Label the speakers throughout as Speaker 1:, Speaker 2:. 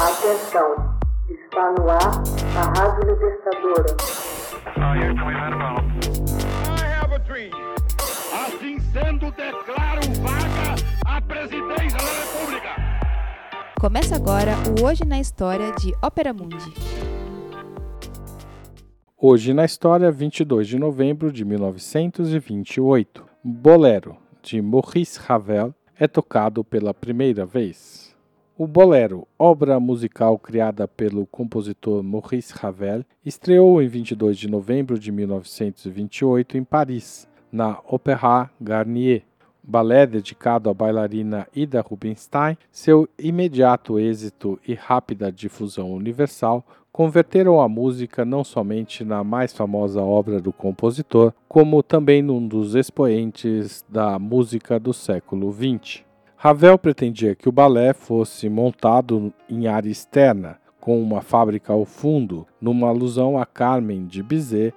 Speaker 1: Atenção, está no ar a Rádio Libertadora.
Speaker 2: Assim sendo, declaro vaga a presidência da República.
Speaker 3: Começa agora o Hoje na História de Ópera Mundi.
Speaker 4: Hoje na História, 22 de novembro de 1928. Bolero, de Maurice Ravel, é tocado pela primeira vez. O Bolero, obra musical criada pelo compositor Maurice Ravel, estreou em 22 de novembro de 1928 em Paris, na Opéra Garnier. Balé dedicado à bailarina Ida Rubinstein, seu imediato êxito e rápida difusão universal converteram a música não somente na mais famosa obra do compositor, como também num dos expoentes da música do século XX. Ravel pretendia que o balé fosse montado em área externa, com uma fábrica ao fundo, numa alusão a Carmen de Bizet,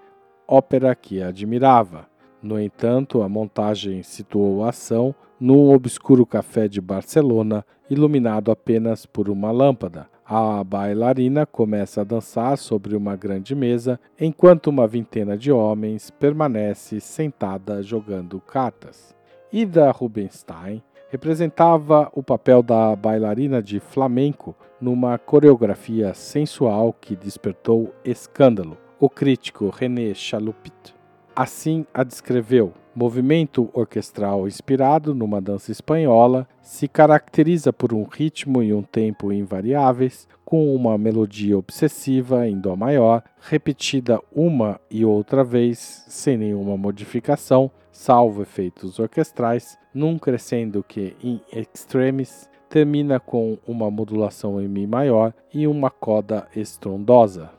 Speaker 4: ópera que admirava. No entanto, a montagem situou a ação num obscuro café de Barcelona, iluminado apenas por uma lâmpada. A bailarina começa a dançar sobre uma grande mesa, enquanto uma vintena de homens permanece sentada jogando cartas. Ida Rubinstein representava o papel da bailarina de flamenco numa coreografia sensual que despertou escândalo. O crítico René Chalupit assim a descreveu. Movimento orquestral inspirado numa dança espanhola, se caracteriza por um ritmo e um tempo invariáveis, com uma melodia obsessiva em Dó maior, repetida uma e outra vez, sem nenhuma modificação, salvo efeitos orquestrais, num crescendo que, em extremis, termina com uma modulação em Mi maior e uma coda estrondosa.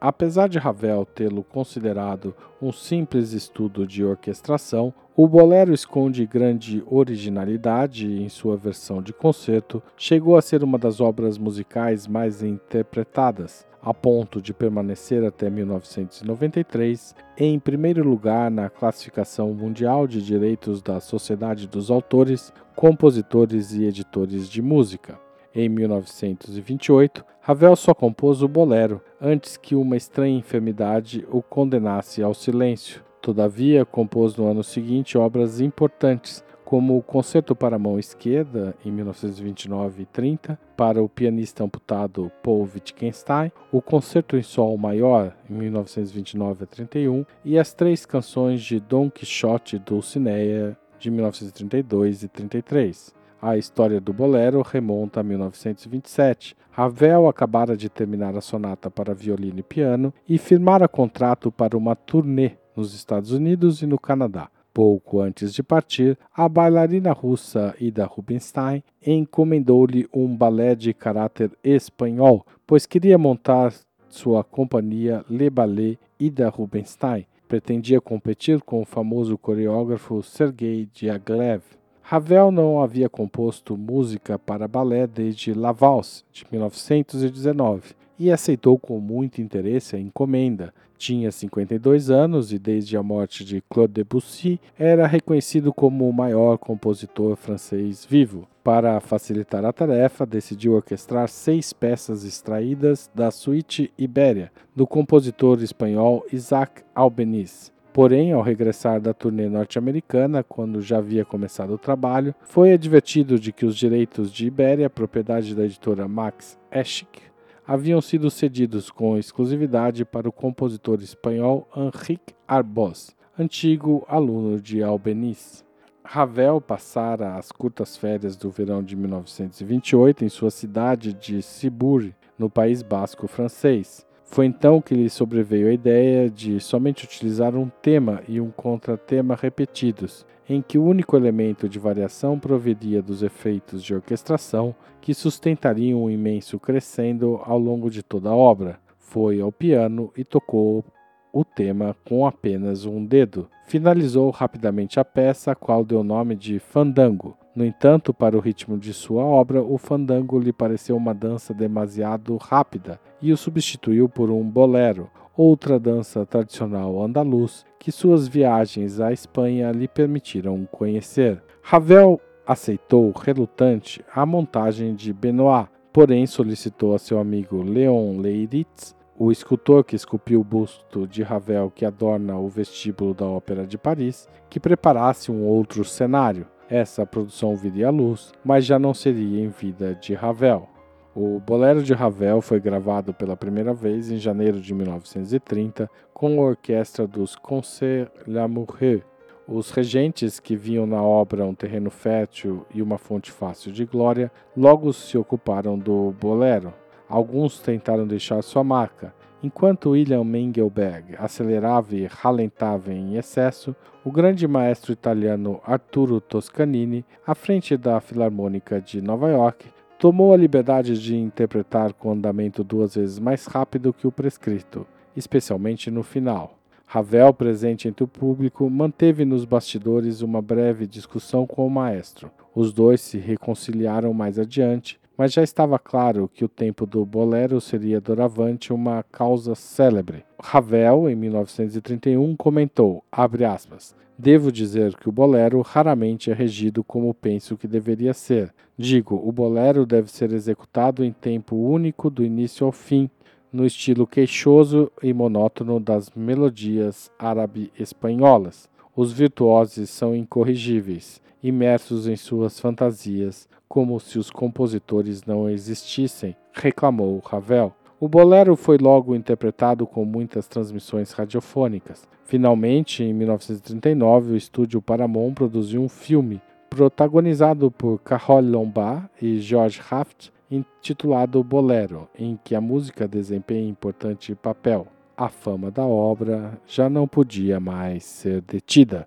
Speaker 4: Apesar de Ravel tê-lo considerado um simples estudo de orquestração, o bolero esconde grande originalidade em sua versão de concerto, chegou a ser uma das obras musicais mais interpretadas, a ponto de permanecer até 1993 em primeiro lugar na classificação mundial de direitos da Sociedade dos Autores, Compositores e Editores de Música. Em 1928, Ravel só compôs o bolero, antes que uma estranha enfermidade o condenasse ao silêncio. Todavia, compôs no ano seguinte obras importantes, como o Concerto para a Mão Esquerda, em 1929 e 30, para o pianista amputado Paul Wittgenstein, o Concerto em Sol Maior, em 1929 a 31, e as três canções de Dom Quixote Dulcinea, de 1932 e 33. A história do bolero remonta a 1927. Ravel acabara de terminar a sonata para violino e piano e firmara contrato para uma turnê nos Estados Unidos e no Canadá. Pouco antes de partir, a bailarina russa Ida Rubinstein encomendou-lhe um balé de caráter espanhol, pois queria montar sua companhia Le Ballet Ida Rubinstein. Pretendia competir com o famoso coreógrafo Sergei Diaghilev. Ravel não havia composto música para balé desde La Valse, de 1919, e aceitou com muito interesse a encomenda. Tinha 52 anos e, desde a morte de Claude Debussy, era reconhecido como o maior compositor francês vivo. Para facilitar a tarefa, decidiu orquestrar seis peças extraídas da Suite Ibéria, do compositor espanhol Isaac Albeniz. Porém, ao regressar da turnê norte-americana, quando já havia começado o trabalho, foi advertido de que os direitos de Ibéria, propriedade da editora Max Eschik, haviam sido cedidos com exclusividade para o compositor espanhol Enrique Arbós, antigo aluno de Albeniz. Ravel passara as curtas férias do verão de 1928 em sua cidade de Cibourg, no País Basco francês. Foi então que lhe sobreveio a ideia de somente utilizar um tema e um contratema repetidos, em que o único elemento de variação proviria dos efeitos de orquestração que sustentariam um imenso crescendo ao longo de toda a obra. Foi ao piano e tocou o tema com apenas um dedo. Finalizou rapidamente a peça, a qual deu o nome de Fandango. No entanto, para o ritmo de sua obra, o fandango lhe pareceu uma dança demasiado rápida e o substituiu por um bolero, outra dança tradicional andaluz que suas viagens à Espanha lhe permitiram conhecer. Ravel aceitou, relutante, a montagem de Benoit, porém solicitou a seu amigo Leon Leiritz, o escultor que esculpiu o busto de Ravel que adorna o vestíbulo da Ópera de Paris, que preparasse um outro cenário. Essa produção viria à luz, mas já não seria em vida de Ravel. O Bolero de Ravel foi gravado pela primeira vez em janeiro de 1930 com a orquestra dos Concerts Lamoureux. Os regentes, que viam na obra um terreno fértil e uma fonte fácil de glória, logo se ocuparam do bolero. Alguns tentaram deixar sua marca. Enquanto William Mengelberg acelerava e ralentava em excesso, o grande maestro italiano Arturo Toscanini, à frente da Filarmônica de Nova York, tomou a liberdade de interpretar com andamento duas vezes mais rápido que o prescrito, especialmente no final. Ravel, presente entre o público, manteve nos bastidores uma breve discussão com o maestro. Os dois se reconciliaram mais adiante, mas já estava claro que o tempo do bolero seria doravante uma causa célebre. Ravel, em 1931, comentou, aspas, Devo dizer que o bolero raramente é regido como penso que deveria ser. Digo, o bolero deve ser executado em tempo único do início ao fim, no estilo queixoso e monótono das melodias árabe-espanholas. Os virtuosos são incorrigíveis, imersos em suas fantasias, como se os compositores não existissem, reclamou Ravel. O bolero foi logo interpretado com muitas transmissões radiofônicas. Finalmente, em 1939, o estúdio Paramount produziu um filme protagonizado por Carole Lombard e George Raft, intitulado Bolero, em que a música desempenha importante papel. A fama da obra já não podia mais ser detida.